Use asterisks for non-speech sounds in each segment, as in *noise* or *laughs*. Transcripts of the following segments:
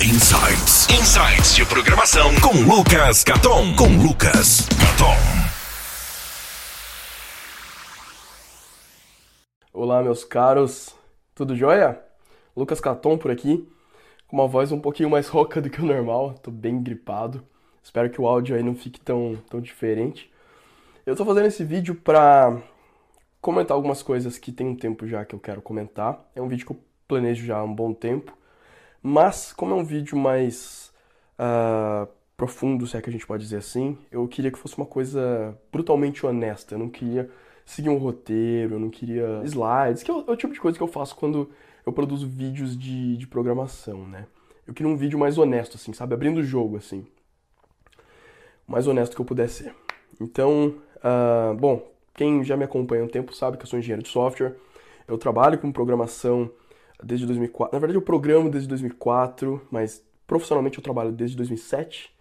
Insights. Insights de programação com Lucas Caton. Com Lucas Caton. Olá, meus caros. Tudo jóia? Lucas Caton por aqui, com uma voz um pouquinho mais rouca do que o normal. Tô bem gripado. Espero que o áudio aí não fique tão, tão diferente. Eu tô fazendo esse vídeo pra comentar algumas coisas que tem um tempo já que eu quero comentar. É um vídeo que eu planejo já há um bom tempo. Mas, como é um vídeo mais uh, profundo, se é que a gente pode dizer assim, eu queria que fosse uma coisa brutalmente honesta. Eu não queria seguir um roteiro, eu não queria slides, que é o, é o tipo de coisa que eu faço quando eu produzo vídeos de, de programação, né? Eu queria um vídeo mais honesto, assim, sabe? Abrindo o jogo, assim. O mais honesto que eu pudesse ser. Então, uh, bom, quem já me acompanha há um tempo sabe que eu sou engenheiro de software. Eu trabalho com programação desde 2004. Na verdade, eu programo desde 2004, mas profissionalmente eu trabalho desde 2007.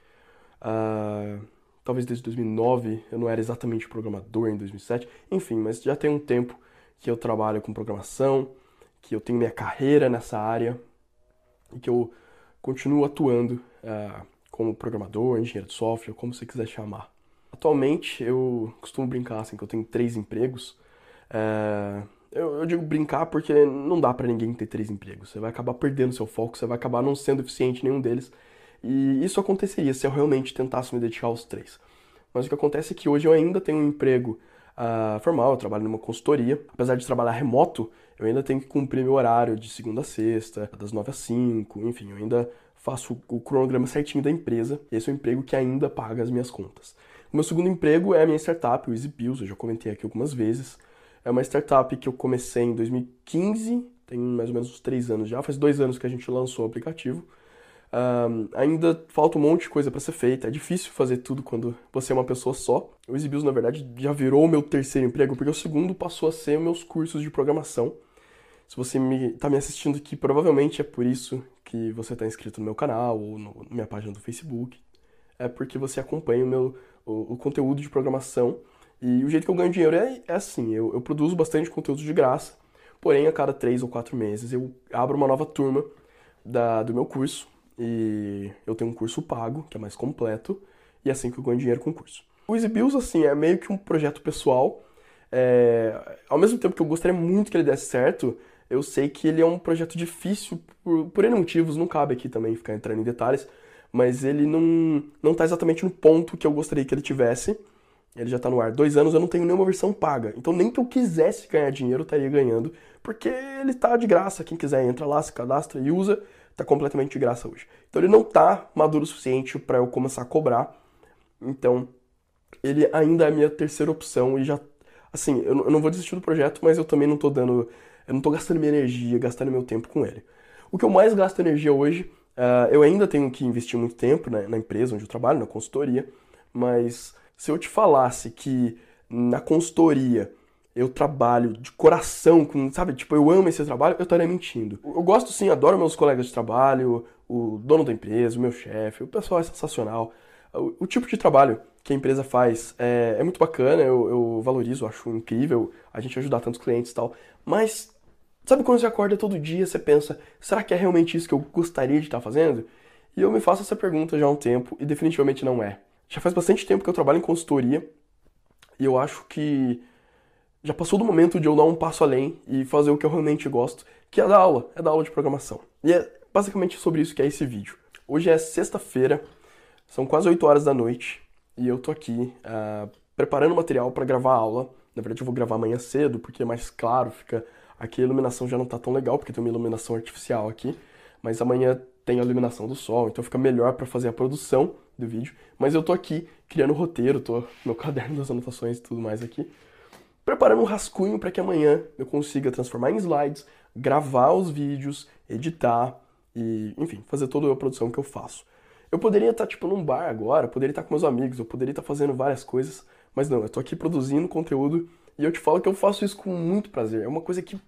Uh, ah, talvez desde 2009. Eu não era exatamente programador em 2007. Enfim, mas já tem um tempo que eu trabalho com programação, que eu tenho minha carreira nessa área e que eu continuo atuando uh, como programador, engenheiro de software, como você quiser chamar. Atualmente eu costumo brincar assim que eu tenho três empregos. Uh, eu, eu digo brincar porque não dá para ninguém ter três empregos. Você vai acabar perdendo seu foco, você vai acabar não sendo eficiente em nenhum deles. E isso aconteceria se eu realmente tentasse me dedicar aos três. Mas o que acontece é que hoje eu ainda tenho um emprego uh, formal, eu trabalho numa consultoria. Apesar de trabalhar remoto, eu ainda tenho que cumprir meu horário de segunda a sexta, das nove às cinco, enfim, eu ainda faço o cronograma certinho da empresa. Esse é o emprego que ainda paga as minhas contas. O meu segundo emprego é a minha startup, o Easy Pills, eu já comentei aqui algumas vezes. É uma startup que eu comecei em 2015, tem mais ou menos uns três anos já, faz dois anos que a gente lançou o aplicativo. Um, ainda falta um monte de coisa para ser feita, é difícil fazer tudo quando você é uma pessoa só. O EasyBills, na verdade, já virou o meu terceiro emprego, porque o segundo passou a ser meus cursos de programação. Se você está me, me assistindo aqui, provavelmente é por isso que você está inscrito no meu canal ou no, na minha página do Facebook. É porque você acompanha o meu o, o conteúdo de programação e o jeito que eu ganho dinheiro é, é assim, eu, eu, produzo bastante conteúdo de graça, porém a cada três ou quatro meses eu abro uma nova turma da, do meu curso e eu tenho um curso pago, que é mais completo, e é assim que eu ganho dinheiro com o curso. O Easy Bills, assim, é meio que um projeto pessoal, é, ao mesmo tempo que eu gostaria muito que ele desse certo, eu sei que ele é um projeto difícil por, por N motivos, não cabe aqui também ficar entrando em detalhes, mas ele não, não tá exatamente no ponto que eu gostaria que ele tivesse, ele já está no ar dois anos, eu não tenho nenhuma versão paga. Então nem que eu quisesse ganhar dinheiro, eu estaria ganhando, porque ele está de graça. Quem quiser entra lá, se cadastra e usa, está completamente de graça hoje. Então ele não está maduro o suficiente para eu começar a cobrar. Então ele ainda é a minha terceira opção e já assim, eu não vou desistir do projeto, mas eu também não estou dando, eu não tô gastando minha energia, gastando meu tempo com ele. O que eu mais gasto energia hoje, uh, eu ainda tenho que investir muito tempo né, na empresa onde eu trabalho, na consultoria, mas se eu te falasse que na consultoria eu trabalho de coração, com, sabe? Tipo, eu amo esse trabalho, eu estaria mentindo. Eu gosto sim, adoro meus colegas de trabalho, o dono da empresa, o meu chefe, o pessoal é sensacional. O, o, tipo de trabalho que a empresa faz é, é muito bacana, eu, eu, valorizo, acho incrível a gente ajudar tantos clientes e tal. Mas, sabe quando você acorda todo dia, você pensa, será que é realmente isso que eu gostaria de estar fazendo? E eu me faço essa pergunta já há um tempo e definitivamente não é. Já faz bastante tempo que eu trabalho em consultoria e eu acho que já passou do momento de eu dar um passo além e fazer o que eu realmente gosto, que é dar aula, é dar aula de programação. E é basicamente sobre isso que é esse vídeo. Hoje é sexta-feira, são quase 8 horas da noite e eu tô aqui uh, preparando material para gravar a aula. Na verdade, eu vou gravar amanhã cedo porque é mais claro, fica. Aqui a iluminação já não tá tão legal porque tem uma iluminação artificial aqui, mas amanhã tem a iluminação do sol, então fica melhor para fazer a produção do vídeo. Mas eu tô aqui criando o roteiro, tô no caderno das anotações e tudo mais aqui, preparando um rascunho para que amanhã eu consiga transformar em slides, gravar os vídeos, editar e, enfim, fazer toda a produção que eu faço. Eu poderia estar, tá, tipo, num bar agora, poderia estar tá com meus amigos, eu poderia estar tá fazendo várias coisas, mas não, eu tô aqui produzindo conteúdo e eu te falo que eu faço isso com muito prazer. É uma coisa que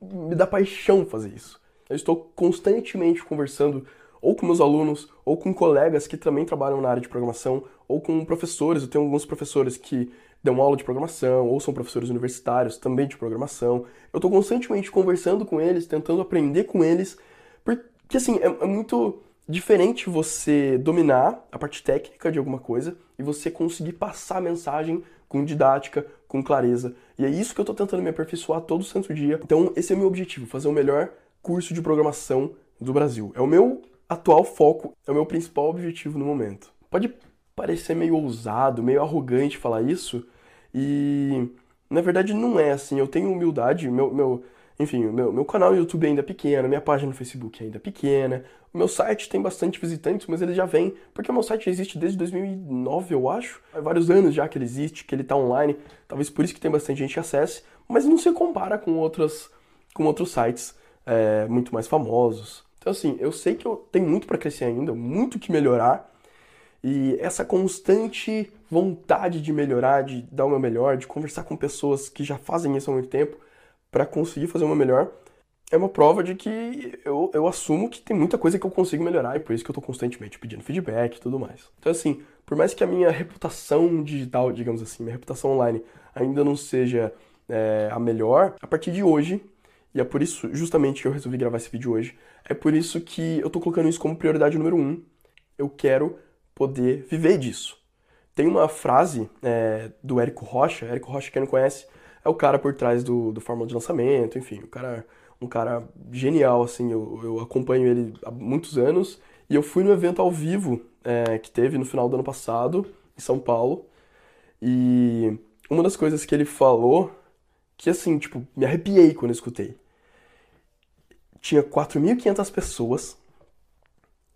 me dá paixão fazer isso. Eu estou constantemente conversando ou com meus alunos, ou com colegas que também trabalham na área de programação, ou com professores. Eu tenho alguns professores que dão aula de programação, ou são professores universitários também de programação. Eu estou constantemente conversando com eles, tentando aprender com eles, porque assim, é, é muito diferente você dominar a parte técnica de alguma coisa e você conseguir passar a mensagem com didática, com clareza. E é isso que eu estou tentando me aperfeiçoar todo santo dia. Então, esse é o meu objetivo, fazer o melhor curso de programação do Brasil. É o meu atual foco, é o meu principal objetivo no momento. Pode parecer meio ousado, meio arrogante falar isso, e na verdade não é assim. Eu tenho humildade, meu, meu enfim, meu, meu canal no YouTube ainda é pequeno, minha página no Facebook ainda é pequena, o meu site tem bastante visitantes, mas ele já vem, porque o meu site existe desde 2009, eu acho. Há vários anos já que ele existe, que ele está online, talvez por isso que tem bastante gente que acesse, mas não se compara com, outras, com outros sites é, muito mais famosos. Então, assim, eu sei que eu tenho muito para crescer ainda, muito que melhorar, e essa constante vontade de melhorar, de dar o meu melhor, de conversar com pessoas que já fazem isso há muito tempo, para conseguir fazer uma melhor, é uma prova de que eu, eu assumo que tem muita coisa que eu consigo melhorar e por isso que eu estou constantemente pedindo feedback e tudo mais. Então, assim, por mais que a minha reputação digital, digamos assim, minha reputação online ainda não seja é, a melhor, a partir de hoje, e é por isso justamente que eu resolvi gravar esse vídeo hoje, é por isso que eu estou colocando isso como prioridade número um. Eu quero poder viver disso. Tem uma frase é, do Érico Rocha, Érico Rocha, quem não conhece, é o cara por trás do, do Fórmula de Lançamento, enfim, o cara, um cara genial, assim, eu, eu acompanho ele há muitos anos, e eu fui no evento ao vivo é, que teve no final do ano passado, em São Paulo, e uma das coisas que ele falou, que assim, tipo, me arrepiei quando eu escutei. Tinha 4.500 pessoas,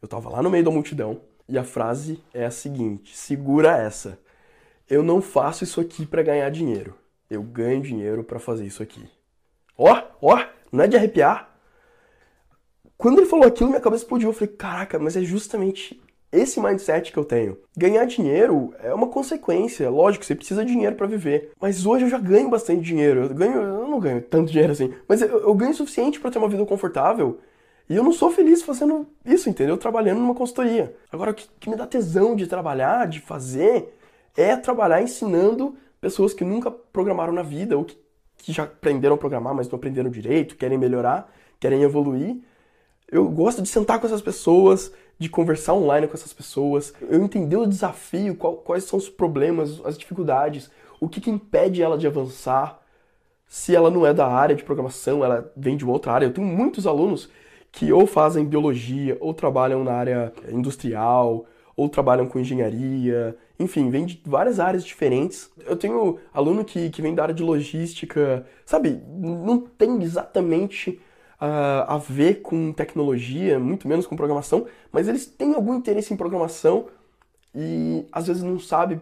eu tava lá no meio da multidão, e a frase é a seguinte: segura essa. Eu não faço isso aqui para ganhar dinheiro eu ganho dinheiro para fazer isso aqui. Ó, ó, não é de arrepiar. Quando ele falou aquilo, minha cabeça explodiu. Eu falei, caraca, mas é justamente esse mindset que eu tenho. Ganhar dinheiro é uma consequência. Lógico, você precisa de dinheiro para viver. Mas hoje eu já ganho bastante dinheiro. Eu, ganho, eu não ganho tanto dinheiro assim. Mas eu, eu ganho o suficiente para ter uma vida confortável. E eu não sou feliz fazendo isso, entendeu? Trabalhando numa consultoria. Agora, o que, que me dá tesão de trabalhar, de fazer, é trabalhar ensinando pessoas que nunca programaram na vida ou que, que já aprenderam a programar, mas não aprenderam direito, querem melhorar, querem evoluir. Eu gosto de sentar com essas pessoas, de conversar online com essas pessoas, eu entender o desafio, qual, quais são os problemas, as dificuldades, o que, que impede ela de avançar, se ela não é da área de programação, ela vem de uma outra área. Eu tenho muitos alunos que ou fazem biologia, ou trabalham na área industrial, ou trabalham com engenharia, enfim, vem de várias áreas diferentes. Eu tenho aluno que, que vem da área de logística, sabe? Não tem exatamente uh, a ver com tecnologia, muito menos com programação, mas eles têm algum interesse em programação e às vezes não sabe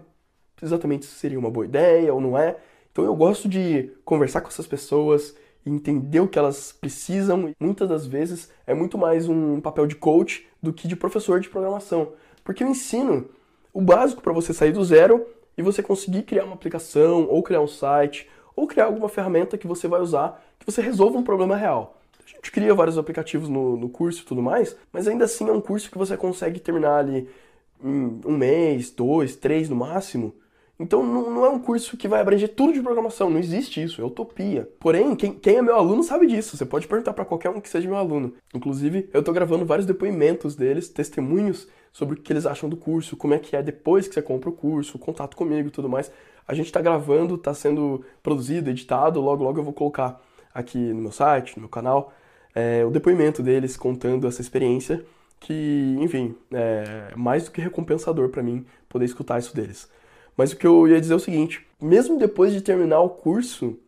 exatamente se seria uma boa ideia ou não é. Então eu gosto de conversar com essas pessoas, entender o que elas precisam. Muitas das vezes é muito mais um papel de coach do que de professor de programação. Porque eu ensino o básico para você sair do zero e você conseguir criar uma aplicação, ou criar um site, ou criar alguma ferramenta que você vai usar que você resolva um problema real. A gente cria vários aplicativos no, no curso e tudo mais, mas ainda assim é um curso que você consegue terminar ali em um mês, dois, três no máximo. Então não, não, é um curso que vai abranger tudo de programação, não existe isso, é utopia. Porém, quem, quem é meu aluno sabe disso, você pode perguntar para qualquer um que seja meu aluno. Inclusive, eu estou gravando vários depoimentos deles, testemunhos sobre o que eles acham do curso, como é que é depois que você compra o curso, contato comigo e tudo mais. A gente está gravando, está sendo produzido, editado, logo logo eu vou colocar aqui no meu site, no meu canal, é, o depoimento deles contando essa experiência, que, enfim, é mais do que recompensador para mim poder escutar isso deles. Mas o que eu ia dizer é o seguinte: mesmo depois de terminar o curso,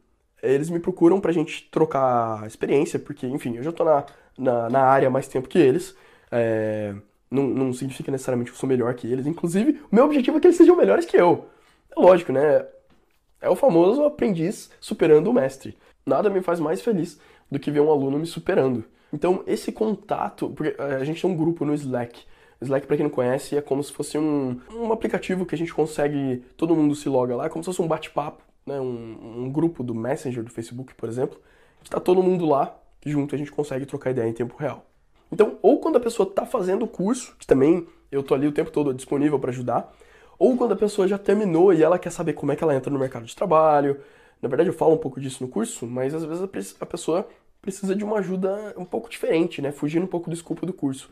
eles me procuram pra gente trocar experiência, porque, enfim, eu já tô na, na, na área mais tempo que eles. É, não, não significa necessariamente que eu sou melhor que eles. Inclusive, o meu objetivo é que eles sejam melhores que eu. É lógico, né? É o famoso aprendiz superando o mestre. Nada me faz mais feliz do que ver um aluno me superando. Então, esse contato, porque eh, a gente tem um grupo no Slack. Slack, para quem não conhece, é como se fosse um, um aplicativo que a gente consegue, todo mundo se loga lá, é como se fosse um bate-papo, né? um, um grupo do Messenger do Facebook, por exemplo, que está todo mundo lá, junto a gente consegue trocar ideia em tempo real. Então, ou quando a pessoa está fazendo o curso, que também eu tô ali o tempo todo disponível para ajudar, ou quando a pessoa já terminou e ela quer saber como é que ela entra no mercado de trabalho. Na verdade, eu falo um pouco disso no curso, mas às vezes a pessoa precisa de uma ajuda um pouco diferente, né? Fugindo um pouco do escopo do curso.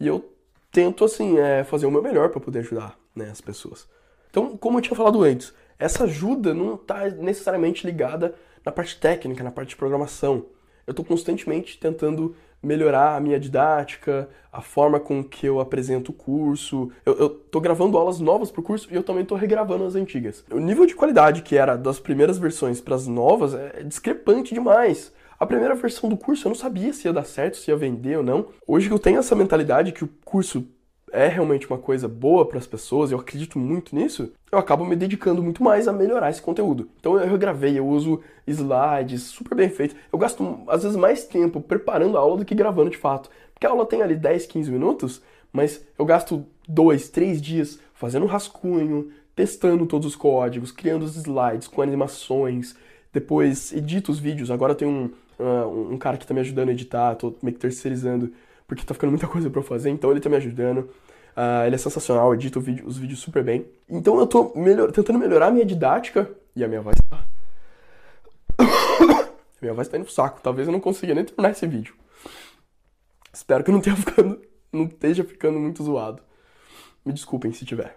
E eu tento, assim, é, fazer o meu melhor para poder ajudar né, as pessoas. Então, como eu tinha falado antes, essa ajuda não está necessariamente ligada na parte técnica, na parte de programação. Eu estou constantemente tentando melhorar a minha didática, a forma com que eu apresento o curso. Eu, estou gravando aulas novas para o curso e eu também estou regravando as antigas. O nível de qualidade que era das primeiras versões para as novas é discrepante demais. A primeira versão do curso eu não sabia se ia dar certo, se ia vender ou não. Hoje eu tenho essa mentalidade que o curso é realmente uma coisa boa para as pessoas, eu acredito muito nisso, eu acabo me dedicando muito mais a melhorar esse conteúdo. Então eu gravei, eu uso slides super bem feitos. Eu gasto às vezes mais tempo preparando a aula do que gravando de fato. Porque a aula tem ali 10, 15 minutos, mas eu gasto dois, três dias fazendo um rascunho, testando todos os códigos, criando os slides com animações, depois edito os vídeos. Agora tem um, uh, um cara que tá me ajudando a editar, tô meio que terceirizando, porque tá ficando muita coisa para eu fazer, então ele tá me ajudando. Uh, ele é sensacional, edita vídeo, os vídeos super bem. Então eu tô melhor, tentando melhorar a minha didática e a minha voz tá. *coughs* minha voz tá indo pro saco, talvez eu não consiga nem terminar esse vídeo. Espero que não tenha *laughs* ficando, não esteja ficando muito zoado. Me desculpem se tiver.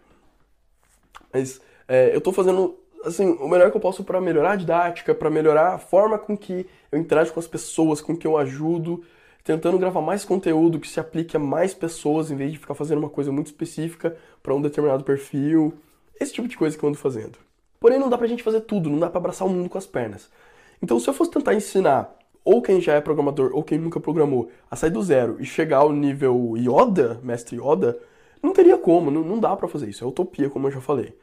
Mas é, eu tô fazendo assim, o melhor que eu posso para melhorar a didática, para melhorar a forma com que eu interajo com as pessoas, com que eu ajudo, tentando gravar mais conteúdo que se aplique a mais pessoas em vez de ficar fazendo uma coisa muito específica para um determinado perfil. Esse tipo de coisa que eu ando fazendo. Porém, não dá pra gente fazer tudo, não dá pra abraçar o mundo com as pernas. Então, se eu fosse tentar ensinar ou quem já é programador ou quem nunca programou a sair do zero e chegar ao nível Yoda, mestre Yoda, não teria como, não, não dá para fazer isso, é utopia, como eu já falei.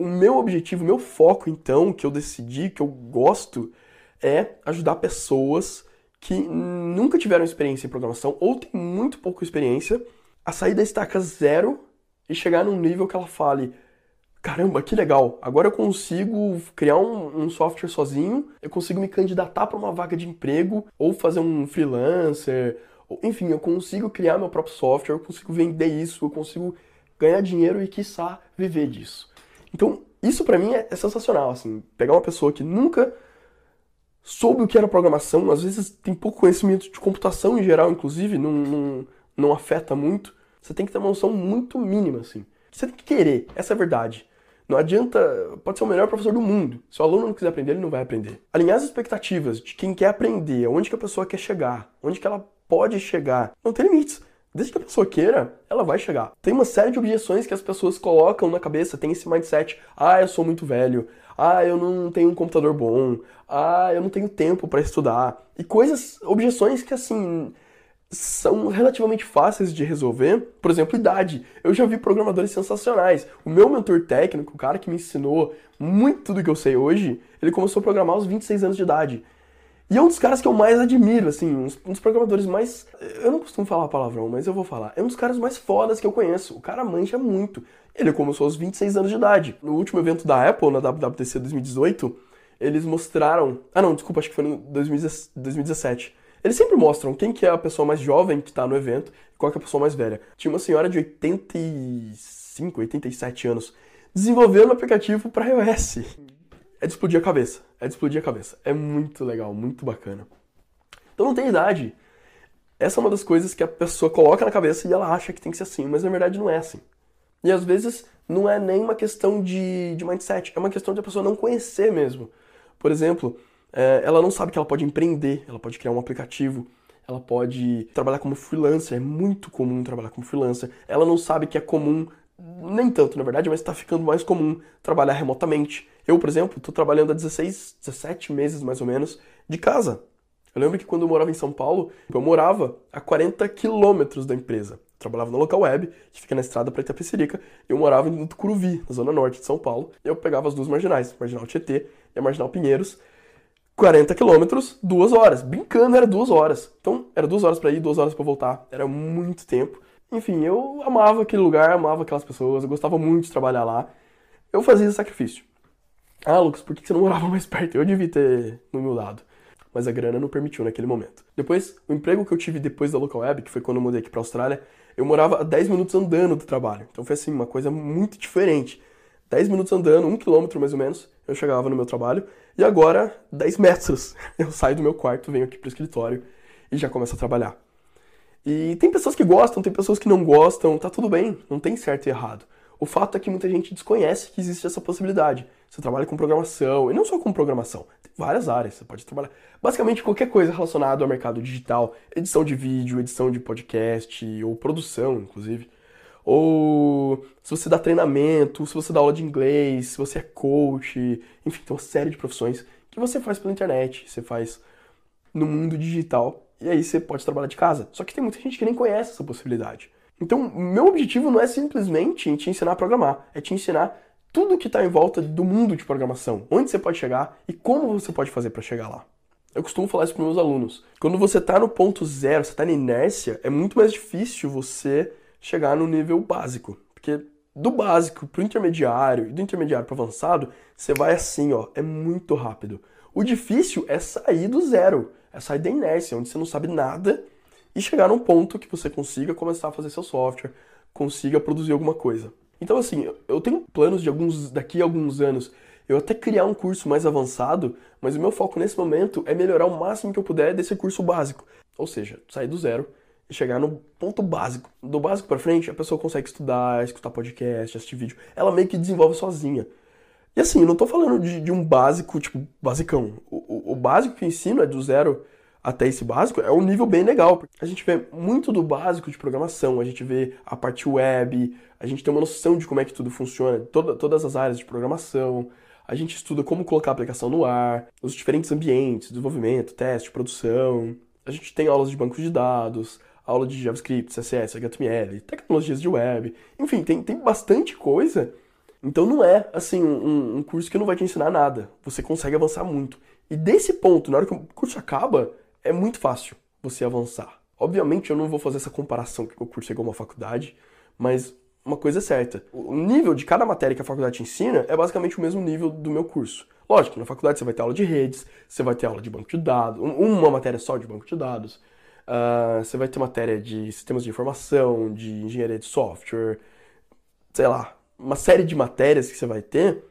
O meu objetivo, o meu foco, então, que eu decidi, que eu gosto, é ajudar pessoas que nunca tiveram experiência em programação ou têm muito pouca experiência a sair da estaca zero e chegar num nível que ela fale: caramba, que legal, agora eu consigo criar um, um software sozinho, eu consigo me candidatar para uma vaga de emprego ou fazer um freelancer, ou, enfim, eu consigo criar meu próprio software, eu consigo vender isso, eu consigo ganhar dinheiro e, quiçá, viver disso. Então, isso para mim é, é, sensacional, assim, pegar uma pessoa que nunca soube o que era programação, às vezes tem pouco conhecimento de computação em geral, inclusive, não, não, não afeta muito, você tem que ter uma noção muito mínima, assim. Você tem que querer, essa é a verdade. Não adianta, pode ser o melhor professor do mundo. Se o aluno não quiser aprender, ele não vai aprender. Alinhar as expectativas de quem quer aprender, onde que a pessoa quer chegar, onde que ela pode chegar, não tem limites. Desde que a pessoa queira, ela vai chegar. Tem uma série de objeções que as pessoas colocam na cabeça, tem esse mindset: ah, eu sou muito velho, ah, eu não tenho um computador bom, ah, eu não tenho tempo para estudar. E coisas, objeções que assim são relativamente fáceis de resolver. Por exemplo, idade. Eu já vi programadores sensacionais. O meu mentor técnico, o cara que me ensinou muito do que eu sei hoje, ele começou a programar aos 26 anos de idade. E é um dos caras que eu mais admiro, assim, um dos programadores mais. Eu não costumo falar palavrão, mas eu vou falar. É um dos caras mais fodas que eu conheço. O cara mancha muito. Ele começou aos 26 anos de idade. No último evento da Apple, na WWDC 2018, eles mostraram. Ah, não, desculpa, acho que foi no 2017. Eles sempre mostram quem que é a pessoa mais jovem que tá no evento e qual que é a pessoa mais velha. Tinha uma senhora de 85, 87 anos desenvolvendo um aplicativo para iOS é de explodir a cabeça. É de explodir a cabeça. É muito legal, muito bacana. Então não tem idade. Essa é uma das coisas que a pessoa coloca na cabeça e ela acha que tem que ser assim, mas na verdade não é assim. E às vezes não é nem uma questão de, de mindset, é uma questão de a pessoa não conhecer mesmo. Por exemplo, é, ela não sabe que ela pode empreender, ela pode criar um aplicativo, ela pode trabalhar como freelancer, é muito comum trabalhar como freelancer. Ela não sabe que é comum, nem tanto na verdade, mas está ficando mais comum trabalhar remotamente. Eu, por exemplo, estou trabalhando há 16, 17 meses mais ou menos de casa. Eu lembro que quando eu morava em São Paulo, eu morava a 40 quilômetros da empresa. Eu trabalhava na local web, que fica na estrada para Itapecerica, eu morava em Tucuruvi, na zona norte de São Paulo. Eu pegava as duas marginais, Marginal Tietê e a Marginal Pinheiros. 40 quilômetros, duas horas. Brincando, era duas horas. Então, era duas horas para ir, duas horas para voltar. Era muito tempo. Enfim, eu amava aquele lugar, amava aquelas pessoas, eu gostava muito de trabalhar lá. Eu fazia esse sacrifício. Ah, Lucas, por que você não morava mais perto? Eu devia ter no meu lado. Mas a grana não permitiu naquele momento. Depois, o emprego que eu tive depois da Local Web, que foi quando eu mudei aqui pra Austrália, eu morava a 10 minutos andando do trabalho. Então foi assim, uma coisa muito diferente. 10 minutos andando, um quilômetro mais ou menos, eu chegava no meu trabalho. E agora, 10 metros. *laughs* Eu saio do meu quarto, venho aqui pro escritório e já começo a trabalhar. E tem pessoas que gostam, tem pessoas que não gostam, tá tudo bem, não tem certo e errado. O fato é que muita gente desconhece que existe essa possibilidade. Você trabalha com programação, e não só com programação, tem várias áreas, você pode trabalhar basicamente qualquer coisa relacionada ao mercado digital, edição de vídeo, edição de podcast, ou produção, inclusive. Ou se você dá treinamento, se você dá aula de inglês, se você é coach, enfim, tem uma série de profissões que você faz pela internet, você faz no mundo digital, e aí você pode trabalhar de casa. Só que tem muita gente que nem conhece essa possibilidade. Então, meu objetivo não é simplesmente te ensinar a programar, é te ensinar tudo que está em volta do mundo de programação, onde você pode chegar e como você pode fazer para chegar lá. Eu costumo falar isso para meus alunos. Quando você está no ponto zero, você está na inércia, é muito mais difícil você chegar no nível básico, porque do básico para o intermediário e do intermediário para avançado, você vai assim, ó, é muito rápido. O difícil é sair do zero, é sair da inércia, onde você não sabe nada e chegar num ponto que você consiga começar a fazer seu software, consiga produzir alguma coisa. Então, assim, eu tenho planos de alguns daqui a alguns anos eu até criar um curso mais avançado, mas o meu foco nesse momento é melhorar o máximo que eu puder desse curso básico. Ou seja, sair do zero e chegar no ponto básico. Do básico para frente, a pessoa consegue estudar, escutar podcast, assistir vídeo. Ela meio que desenvolve sozinha. E assim, eu não tô falando de, de um básico, tipo, basicão. O, o, o básico que eu ensino é do zero até esse básico, é um nível bem legal. A gente vê muito do básico de programação, a gente vê a parte web, a gente tem uma noção de como é que tudo funciona, toda, todas as áreas de programação, a gente estuda como colocar a aplicação no ar, os diferentes ambientes, desenvolvimento, teste, produção. A gente tem aulas de banco de dados, aula de JavaScript, CSS, HTML, tecnologias de web, enfim, tem, tem bastante coisa. Então não é assim um, um curso que não vai te ensinar nada. Você consegue avançar muito. E desse ponto, na hora que o curso acaba, é muito fácil você avançar. Obviamente eu não vou fazer essa comparação que o curso é igual uma faculdade, mas uma coisa é certa. O nível de cada matéria que a faculdade te ensina é basicamente o mesmo nível do meu curso. Lógico, na faculdade você vai ter aula de redes, você vai ter aula de banco de dados, uma matéria só de banco de dados, uh, você vai ter matéria de sistemas de informação, de engenharia de software, sei lá, uma série de matérias que você vai ter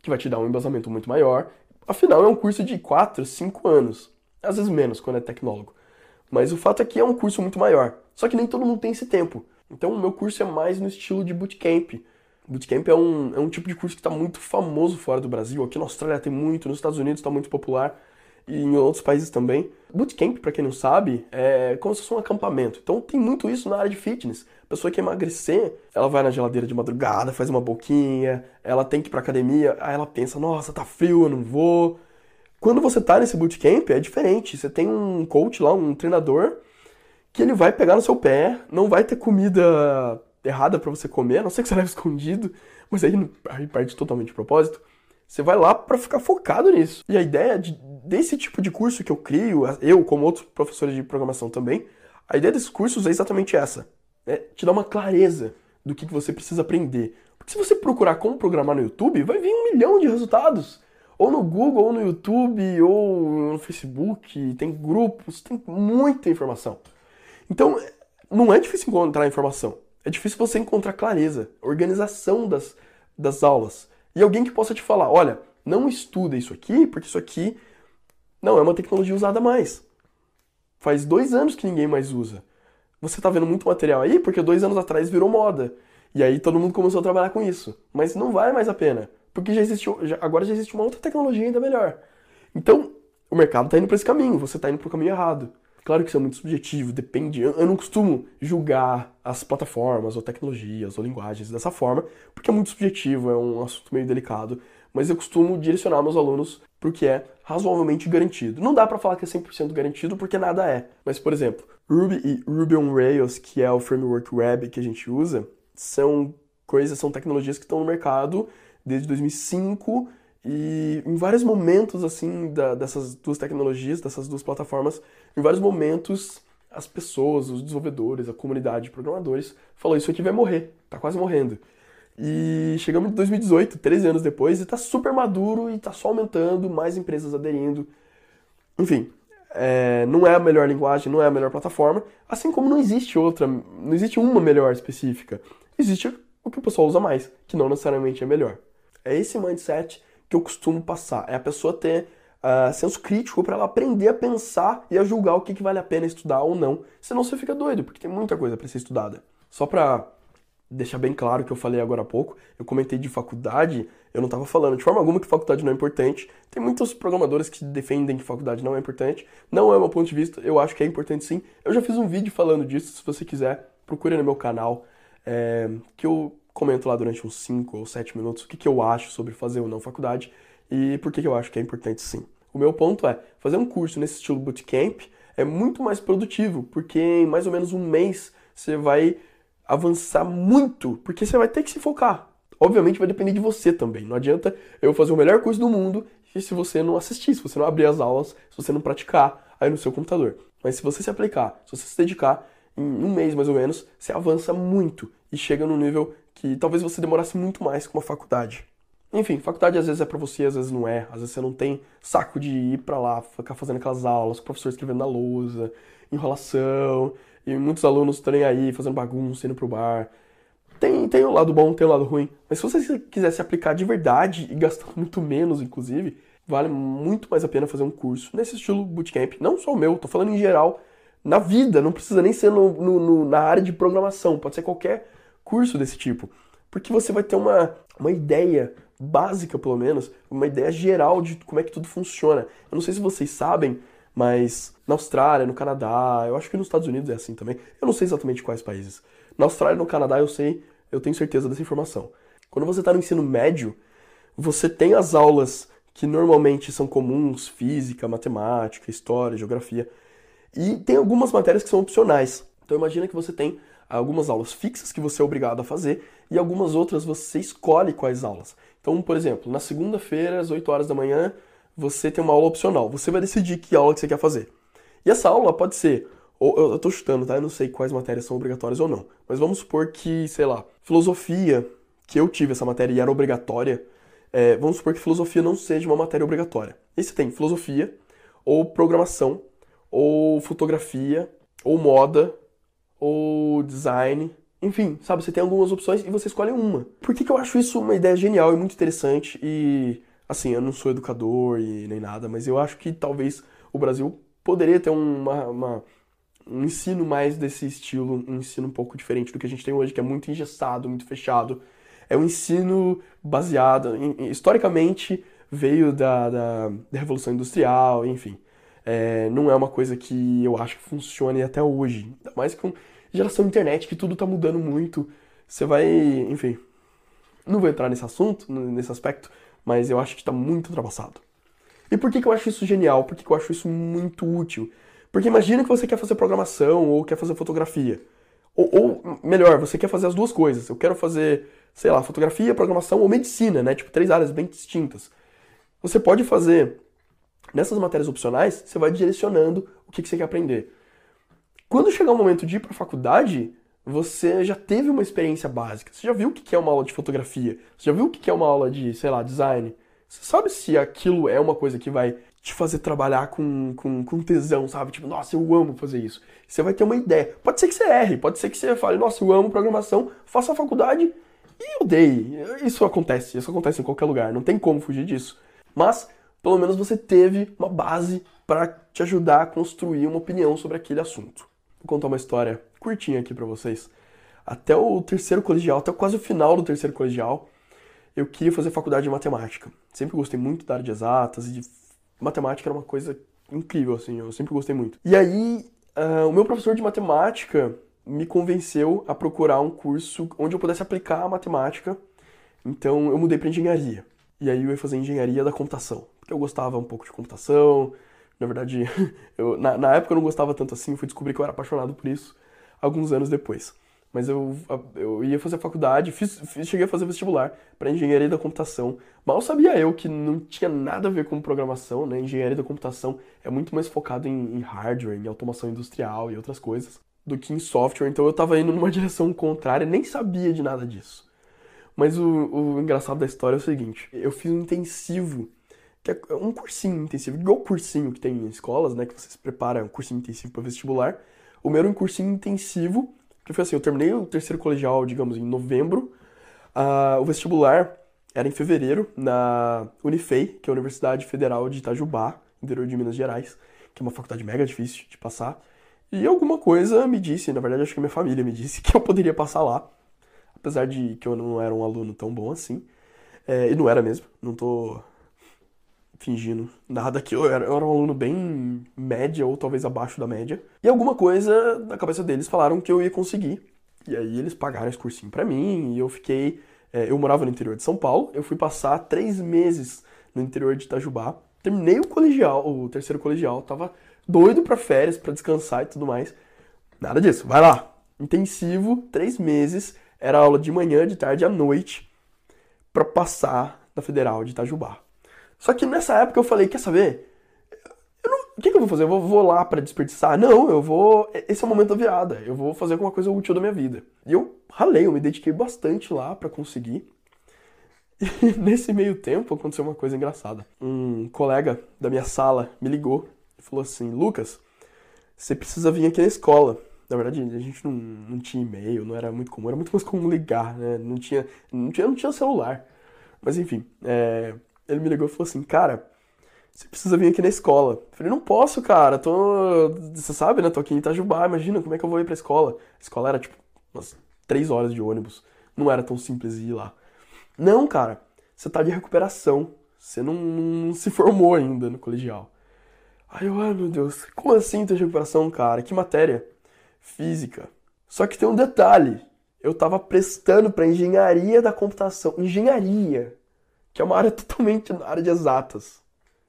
que vai te dar um embasamento muito maior. Afinal, é um curso de 4, 5 anos às vezes menos quando é tecnólogo. Mas o fato é que é um curso muito maior. Só que nem todo mundo tem esse tempo. Então o meu curso é mais no estilo de bootcamp. Bootcamp é um, é um tipo de curso que está muito famoso fora do Brasil. Aqui na Austrália tem muito, nos Estados Unidos está muito popular e em outros países também. Bootcamp, para quem não sabe, é como se fosse um acampamento. Então tem muito isso na área de fitness. A pessoa que emagrecer, ela vai na geladeira de madrugada, faz uma boquinha, ela tem que ir pra academia, aí ela pensa, nossa, tá frio, eu não vou. Quando você tá nesse bootcamp, é diferente. Você tem um coach lá, um treinador, que ele vai pegar no seu pé, não vai ter comida errada para você comer, a não ser que você *laughs* leve escondido, mas aí, aí parte totalmente de propósito. Você vai lá para ficar focado nisso. E a ideia de, desse tipo de curso que eu crio, eu como outros professores de programação também, a ideia desses cursos é exatamente essa. É te dar uma clareza do que, que você precisa aprender. Porque se você procurar como programar no YouTube, vai vir um milhão de resultados ou no Google, ou no YouTube, ou no Facebook, tem grupos, tem muita informação. Então, não é difícil encontrar informação. É difícil você encontrar clareza, organização das, das aulas. E alguém que possa te falar, olha, não estuda isso aqui, porque isso aqui não é uma tecnologia usada mais. Faz dois anos que ninguém mais usa. Você está vendo muito material aí porque dois anos atrás virou moda. E aí todo mundo começou a trabalhar com isso. Mas não vale mais a pena. Porque já existe, já, agora já existe uma outra tecnologia ainda melhor. Então, o mercado está indo para esse caminho, você está indo para o caminho errado. Claro que isso é muito subjetivo, depende. Eu, não costumo julgar as plataformas, ou tecnologias, ou linguagens dessa forma, porque é muito subjetivo, é um assunto meio delicado. Mas eu costumo direcionar meus alunos para o que é razoavelmente garantido. Não dá para falar que é 100% garantido, porque nada é. Mas, por exemplo, Ruby e Ruby on Rails, que é o framework web que a gente usa, são coisas, são tecnologias que estão no mercado desde 2005 e em vários momentos assim da, dessas duas tecnologias, dessas duas plataformas, em vários momentos as pessoas, os desenvolvedores, a comunidade de programadores falou isso aqui vai morrer, tá quase morrendo. E chegamos em 2018, 13 anos depois, e tá super maduro e tá só aumentando, mais empresas aderindo. Enfim, é, não é a melhor linguagem, não é a melhor plataforma, assim como não existe outra, não existe uma melhor específica. Existe o que o pessoal usa mais, que não necessariamente é melhor. É esse mindset que eu costumo passar. É a pessoa ter uh, senso crítico para ela aprender a pensar e a julgar o que, que vale a pena estudar ou não. Senão você fica doido, porque tem muita coisa para ser estudada. Só para deixar bem claro que eu falei agora há pouco, eu comentei de faculdade, eu não estava falando de forma alguma que faculdade não é importante. Tem muitos programadores que defendem que faculdade não é importante. Não é o meu ponto de vista, eu acho que é importante sim. Eu já fiz um vídeo falando disso, se você quiser, procure no meu canal, é, que eu comento lá durante uns 5 ou 7 minutos o que, que eu acho sobre fazer ou não faculdade e por que, que eu acho que é importante sim. O meu ponto é, fazer um curso nesse estilo bootcamp é muito mais produtivo, porque em mais ou menos um mês você vai avançar muito, porque você vai ter que se focar. Obviamente vai depender de você também. Não adianta eu fazer o melhor curso do mundo e se você não assistir, se você não abrir as aulas, se você não praticar aí no seu computador. Mas se você se aplicar, se você se dedicar, em um mês mais ou menos, você avança muito e chega num nível que talvez você demorasse muito mais com uma faculdade. Enfim, faculdade às vezes é para você, às vezes não é. Às vezes você não tem saco de ir para lá, ficar fazendo aquelas aulas, o professor escrevendo na lousa, enrolação, e muitos alunos estarem aí fazendo bagunça, indo pro bar. Tem, tem o lado bom, tem o lado ruim. Mas se você quiser se aplicar de verdade e gastar *laughs* muito menos, inclusive, vale muito mais a pena fazer um curso nesse estilo bootcamp. Não só o meu, tô falando em geral, na vida, não precisa nem ser no, no, no, na área de programação, pode ser qualquer curso desse tipo. Porque você vai ter uma, uma ideia básica, pelo menos, uma ideia geral de como é que tudo funciona. Eu não sei se vocês sabem, mas na Austrália, no Canadá, eu acho que nos Estados Unidos é assim também. Eu não sei exatamente quais países. Na Austrália e no Canadá eu sei, eu tenho certeza dessa informação. Quando você está no ensino médio, você tem as aulas que normalmente são comuns, física, matemática, história, geografia, e tem algumas matérias que são opcionais. Então imagina que você tem algumas aulas fixas que você é obrigado a fazer e algumas outras você escolhe quais aulas. Então, por exemplo, na segunda-feira, às 8 horas da manhã, você tem uma aula opcional. Você vai decidir que aula que você quer fazer. E essa aula pode ser, ou eu estou chutando, tá? Eu não sei quais matérias são obrigatórias ou não. Mas vamos supor que, sei lá, filosofia, que eu tive essa matéria e era obrigatória, é, vamos supor que filosofia não seja uma matéria obrigatória. E você tem filosofia, ou programação, ou fotografia, ou moda, ou design. Enfim, sabe, você tem algumas opções e você escolhe uma. Por que, que eu acho isso uma ideia genial e muito interessante e Assim, eu não sou educador e nem nada, mas eu acho que talvez o Brasil poderia ter uma, uma, um ensino mais desse estilo, um ensino um pouco diferente do que a gente tem hoje, que é muito engessado, muito fechado. É um ensino baseado, historicamente, veio da, da, da Revolução Industrial, enfim. É, não é uma coisa que eu acho que funcione até hoje. Ainda mais com geração internet, que tudo tá mudando muito. Você vai, enfim. Não vou entrar nesse assunto, nesse aspecto, mas eu acho que está muito ultrapassado. E por que, que eu acho isso genial? Por que, que eu acho isso muito útil? Porque imagina que você quer fazer programação ou quer fazer fotografia. Ou, ou, melhor, você quer fazer as duas coisas. Eu quero fazer, sei lá, fotografia, programação ou medicina, né? Tipo, três áreas bem distintas. Você pode fazer, nessas matérias opcionais, você vai direcionando o que, que você quer aprender. Quando chegar o momento de ir para a faculdade, você já teve uma experiência básica. Você já viu o que é uma aula de fotografia? Você já viu o que é uma aula de, sei lá, design? Você sabe se aquilo é uma coisa que vai te fazer trabalhar com, com, com tesão, sabe? Tipo, nossa, eu amo fazer isso. Você vai ter uma ideia. Pode ser que você erre, pode ser que você fale, nossa, eu amo programação, faça a faculdade e odeie. Isso acontece, isso acontece em qualquer lugar, não tem como fugir disso. Mas, pelo menos você teve uma base para te ajudar a construir uma opinião sobre aquele assunto. Vou contar uma história curtinha aqui para vocês. Até o terceiro colegial, até quase o final do terceiro colegial, eu queria fazer faculdade de matemática. Sempre gostei muito da área de exatas e de... matemática era uma coisa incrível, assim, eu sempre gostei muito. E aí, uh, o meu professor de matemática me convenceu a procurar um curso onde eu pudesse aplicar a matemática. Então eu mudei para engenharia. E aí eu ia fazer engenharia da computação, eu gostava um pouco de computação, na verdade, *laughs* eu, na, na, época eu não gostava tanto assim, fui descobrir que eu era apaixonado por isso alguns anos depois. Mas eu, eu ia fazer faculdade, fiz, fiz cheguei a fazer vestibular para engenharia da computação. Mal sabia eu que não tinha nada a ver com programação, né? Engenharia da computação é muito mais focado em, em hardware, em automação industrial e outras coisas, do que em software. Então eu estava indo numa *laughs* direção contrária, nem sabia de nada disso. Mas o, o engraçado da história é o seguinte: eu fiz um intensivo que é um cursinho intensivo, igual cursinho que tem em escolas, né, que você se prepara, um cursinho intensivo para vestibular. O meu era um cursinho intensivo, que foi assim, eu terminei o terceiro colegial, digamos, em novembro. Uh, o vestibular Era em fevereiro, na Unifei, que é a Universidade Federal de Itajubá, interior de Minas Gerais, que é uma faculdade mega difícil de passar. E alguma coisa me disse, na verdade acho que minha família me disse, *laughs* que eu poderia passar lá. Apesar de que eu não era um aluno tão bom assim. É, e não era mesmo, não tô fingindo nada que eu era, eu era um aluno bem média ou talvez abaixo da média. E alguma coisa na cabeça deles falaram que eu ia conseguir. E aí eles pagaram esse cursinho para mim e eu fiquei. É, eu morava no interior de São Paulo, eu fui passar três meses no interior de Itajubá. Terminei o colegial, o terceiro colegial, tava doido para férias, para descansar e tudo mais. Nada disso, vai lá. Intensivo, três meses, era aula de manhã, de tarde à noite, para passar na Federal de Itajubá. Só que nessa época eu falei, quer saber? Não, o que, que, eu vou fazer? Eu vou, vou lá para desperdiçar? Não, eu vou. Esse é o momento da virada. Eu vou fazer alguma coisa útil da minha vida. E eu ralei, eu me dediquei bastante lá para conseguir. *laughs* E nesse meio tempo aconteceu uma coisa engraçada. Um colega da minha sala me ligou e falou assim: Lucas, você precisa vir aqui na escola. Na verdade, a gente não, não tinha e-mail, não era muito comum, era muito mais comum ligar, né? Não tinha, não tinha, não tinha celular. Mas enfim, é, ele me ligou e falou assim, cara, você precisa vir aqui na escola. Eu falei, não posso, cara, tô. Você sabe, né? Tô aqui em Itajubá, imagina, como é que eu vou ir pra escola? A escola era tipo umas três horas de ônibus. Não era tão simples ir lá. Não, cara, você tá de recuperação. Você não, não se formou ainda no colegial. Aí eu, ai meu Deus, como assim ter de recuperação, cara? Que matéria? Física. Só que tem um detalhe. Eu tava prestando para engenharia da computação. Engenharia que é uma área *laughs* totalmente na área de exatas.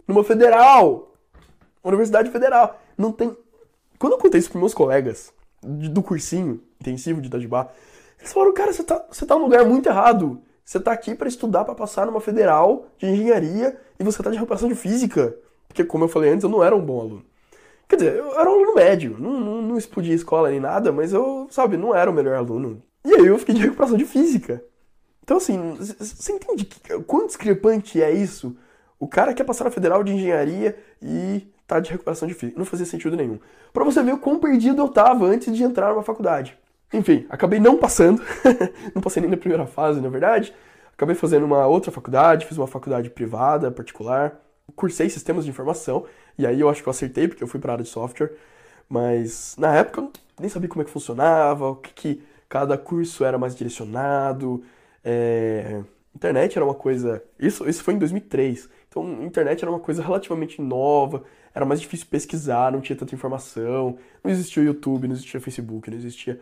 Numa federal! Universidade federal. Não tem. Quando eu contei isso pros meus colegas do cursinho intensivo de Itajubá, eles falaram, cara, você tá, você tá num lugar muito errado. Você tá aqui para estudar para passar numa federal de engenharia e você tá de recuperação de física. Porque, como eu falei antes, eu não era um bom aluno. Quer dizer, eu era um aluno médio, não, não, não explodia escola nem nada, mas eu, sabe, não era o melhor aluno. E aí eu fiquei de recuperação de física. Então, assim, você entende que, quão discrepante é isso? O cara quer passar na Federal de Engenharia e tá de recuperação de. Não fazia sentido nenhum. Pra você ver o quão perdido eu tava antes de entrar numa faculdade. Enfim, acabei não passando. *laughs* não passei nem na primeira fase, na verdade. Acabei fazendo uma outra faculdade, fiz uma faculdade privada, particular. Cursei sistemas de informação. E aí eu acho que eu acertei, porque eu fui pra área de software. Mas na época eu nem sabia como é que funcionava, o que, que cada curso era mais direcionado. É, internet era uma coisa. Isso, isso foi em 2003. Então, internet era uma coisa relativamente nova, era mais difícil pesquisar, não tinha tanta informação, não existia o YouTube, não existia o Facebook, não existia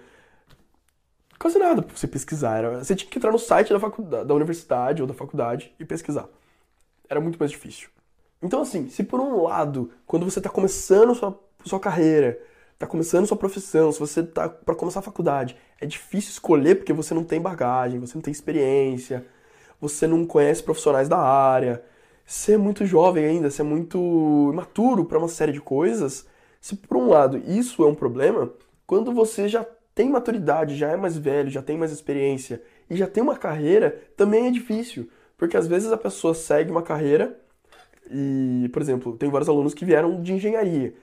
quase nada pra você pesquisar. Era, você tinha que entrar no site da, faculdade, da universidade ou da faculdade e pesquisar. Era muito mais difícil. Então, assim, se por um lado, quando você está começando sua, sua carreira, tá começando sua profissão, se você tá para começar a faculdade, é difícil escolher porque você não tem bagagem, você não tem experiência, você não conhece profissionais da área, você é muito jovem ainda, você é muito imaturo para uma série de coisas. Se por um lado isso é um problema, quando você já tem maturidade, já é mais velho, já tem mais experiência e já tem uma carreira, também é difícil, porque às vezes a pessoa segue uma carreira e, por exemplo, tem vários alunos que vieram de engenharia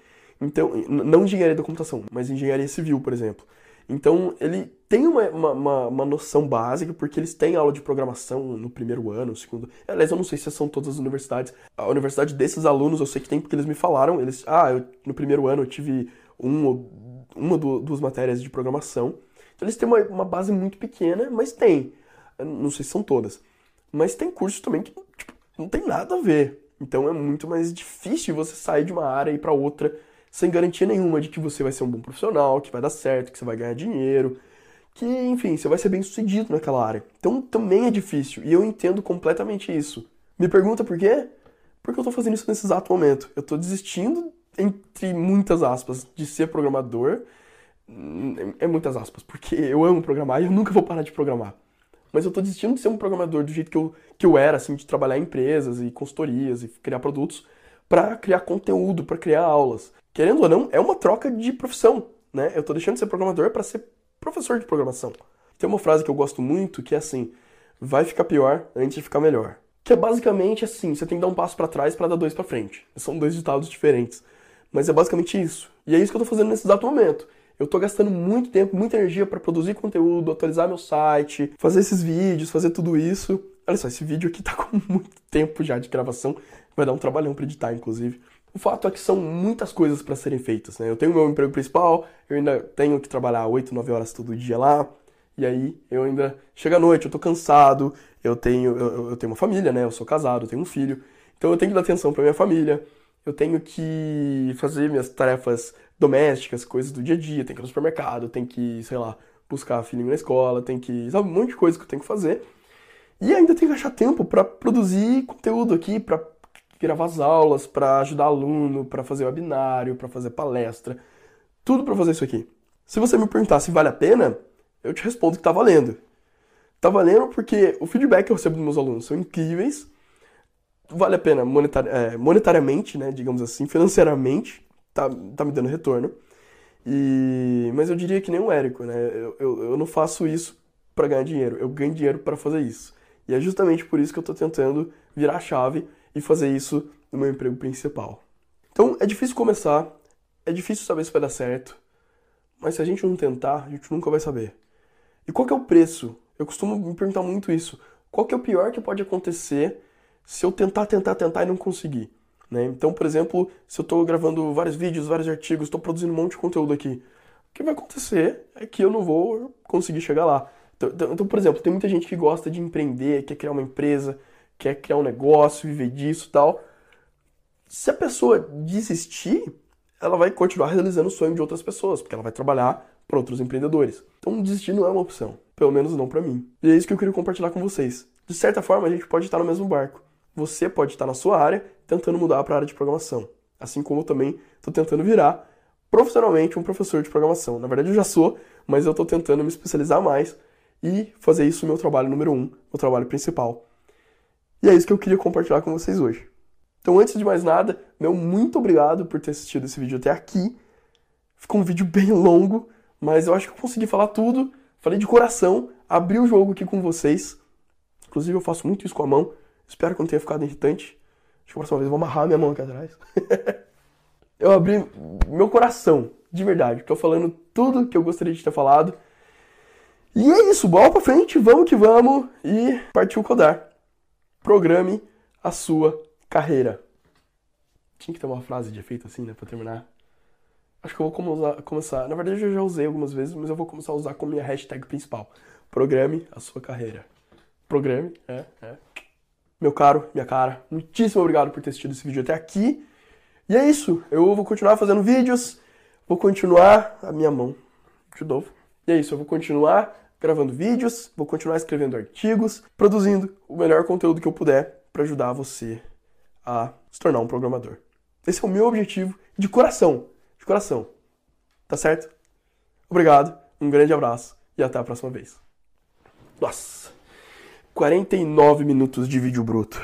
então, não engenharia da computação, mas engenharia civil, por exemplo. Então, ele tem uma, uma, uma, noção básica, porque eles têm aula de programação no primeiro ano, no segundo. Aliás, eu não sei se são todas as universidades. A universidade desses alunos eu sei que tem, porque eles me falaram. Eles, ah, eu, no primeiro ano eu tive um, uma, duas matérias de programação. Então, eles têm uma, uma base muito pequena, mas tem. Não sei se são todas. Mas tem cursos também que tipo, não tem nada a ver. Então, é muito mais difícil você sair de uma área e ir para outra sem garantia nenhuma de que você vai ser um bom profissional, que vai dar certo, que você vai ganhar dinheiro, que, enfim, você vai ser bem sucedido naquela área. Então também é difícil, e eu entendo completamente isso. Me pergunta por quê? Porque eu tô fazendo isso nesse exato momento. Eu tô desistindo, entre muitas aspas, de ser programador. É muitas aspas, porque eu amo programar e eu nunca vou parar de programar. Mas eu tô desistindo de ser um programador do jeito que eu, que eu era, assim, de trabalhar em empresas e consultorias e criar produtos, para criar conteúdo, para criar aulas querendo ou não, é uma troca de profissão, né? Eu tô deixando de ser programador para ser professor de programação. Tem uma frase que eu gosto muito que é assim: vai ficar pior antes de ficar melhor. Que é basicamente assim, você tem que dar um passo para trás para dar dois para frente. São dois ditados diferentes, mas é basicamente isso. E é isso que eu tô fazendo nesse exato momento. Eu tô gastando muito tempo, muita energia para produzir conteúdo, atualizar meu site, fazer esses vídeos, fazer tudo isso. Olha só, esse vídeo aqui *laughs* tá com muito tempo já de gravação, vai dar um trabalhão pra editar, inclusive. O fato é que são muitas coisas para serem feitas, né? Eu tenho meu emprego principal, eu ainda tenho que trabalhar 8, 9 horas todo dia lá, e aí eu ainda chega à noite, eu tô cansado, eu tenho eu, eu tenho uma família, né? Eu sou casado, eu tenho um filho, então eu tenho que dar atenção para minha família, eu tenho que fazer minhas tarefas domésticas, coisas do dia a dia, tenho que ir no supermercado, tenho que, sei lá, buscar filhinho na escola, tenho que, sabe, um monte de coisa que eu tenho que fazer. E ainda tenho que achar tempo para produzir conteúdo aqui, para gravar as aulas, para ajudar aluno, para fazer webinário, para fazer palestra, tudo para fazer isso aqui. Se você me perguntar se vale a pena, eu te respondo que tá valendo. Tá valendo porque o feedback que eu recebo dos meus alunos são incríveis, vale a pena é, monetariamente, né, digamos assim, financeiramente, tá, tá me dando retorno. E, mas eu diria que nem o Érico, né? Eu, eu, eu não faço isso para ganhar dinheiro, eu ganho dinheiro para fazer isso. E é justamente por isso que eu estou tentando virar a chave e fazer isso no meu emprego principal. Então é difícil começar, é difícil saber se vai dar certo, mas se a gente não tentar, a gente nunca vai saber. E qual é o preço? Eu costumo me perguntar muito isso. Qual é o pior que pode acontecer se eu tentar, tentar, tentar e não conseguir? Né? Então, por exemplo, se eu estou gravando vários vídeos, vários artigos, estou produzindo um monte de conteúdo aqui, o que vai acontecer é que eu não vou conseguir chegar lá. Então, então, então, por exemplo, tem muita gente que gosta de empreender, quer criar uma empresa, quer criar um negócio, viver disso tal. Se a pessoa desistir, ela vai continuar realizando o sonho de outras pessoas, porque ela vai trabalhar para outros empreendedores. Então, desistir não é uma opção, pelo menos não para mim. E é isso que eu queria compartilhar com vocês. De certa forma, a gente pode estar no mesmo barco. Você pode estar na sua área tentando mudar para a área de programação, assim como eu também estou tentando virar profissionalmente um professor de programação. Na verdade, eu já sou, mas eu estou tentando me especializar mais e fazer isso meu trabalho número um, meu trabalho principal. E é isso que eu queria compartilhar com vocês hoje. Então, antes de mais nada, meu muito obrigado por ter assistido esse vídeo até aqui. Ficou um vídeo bem longo, mas eu acho que eu consegui falar tudo. Falei de coração, abri o jogo aqui com vocês. Inclusive, eu faço muito isso com a mão. Espero que não tenha ficado irritante. Acho que a próxima vez eu vou amarrar minha mão aqui atrás. *laughs* eu abri meu coração, de verdade. Tô falando tudo que eu gostaria de ter falado. E é isso, bola pra frente, vamos que vamos e partiu codar. Programe a sua carreira. Tinha que ter uma frase de efeito assim, né, pra terminar. Acho que eu vou começar. Na verdade, eu já usei algumas vezes, mas eu vou começar a usar como minha hashtag principal. Programe a sua carreira. Programe, é, é. Meu caro, minha cara, muitíssimo obrigado por ter assistido esse vídeo até aqui. E é isso. Eu vou continuar fazendo vídeos, vou continuar. A minha mão, de novo. E é isso, eu vou continuar gravando vídeos, vou continuar escrevendo artigos, produzindo o melhor conteúdo que eu puder para ajudar você a se tornar um programador. Esse é o meu objetivo de coração, de coração. Tá certo? Obrigado, um grande abraço e até a próxima vez. Nossa, 49 minutos de vídeo bruto.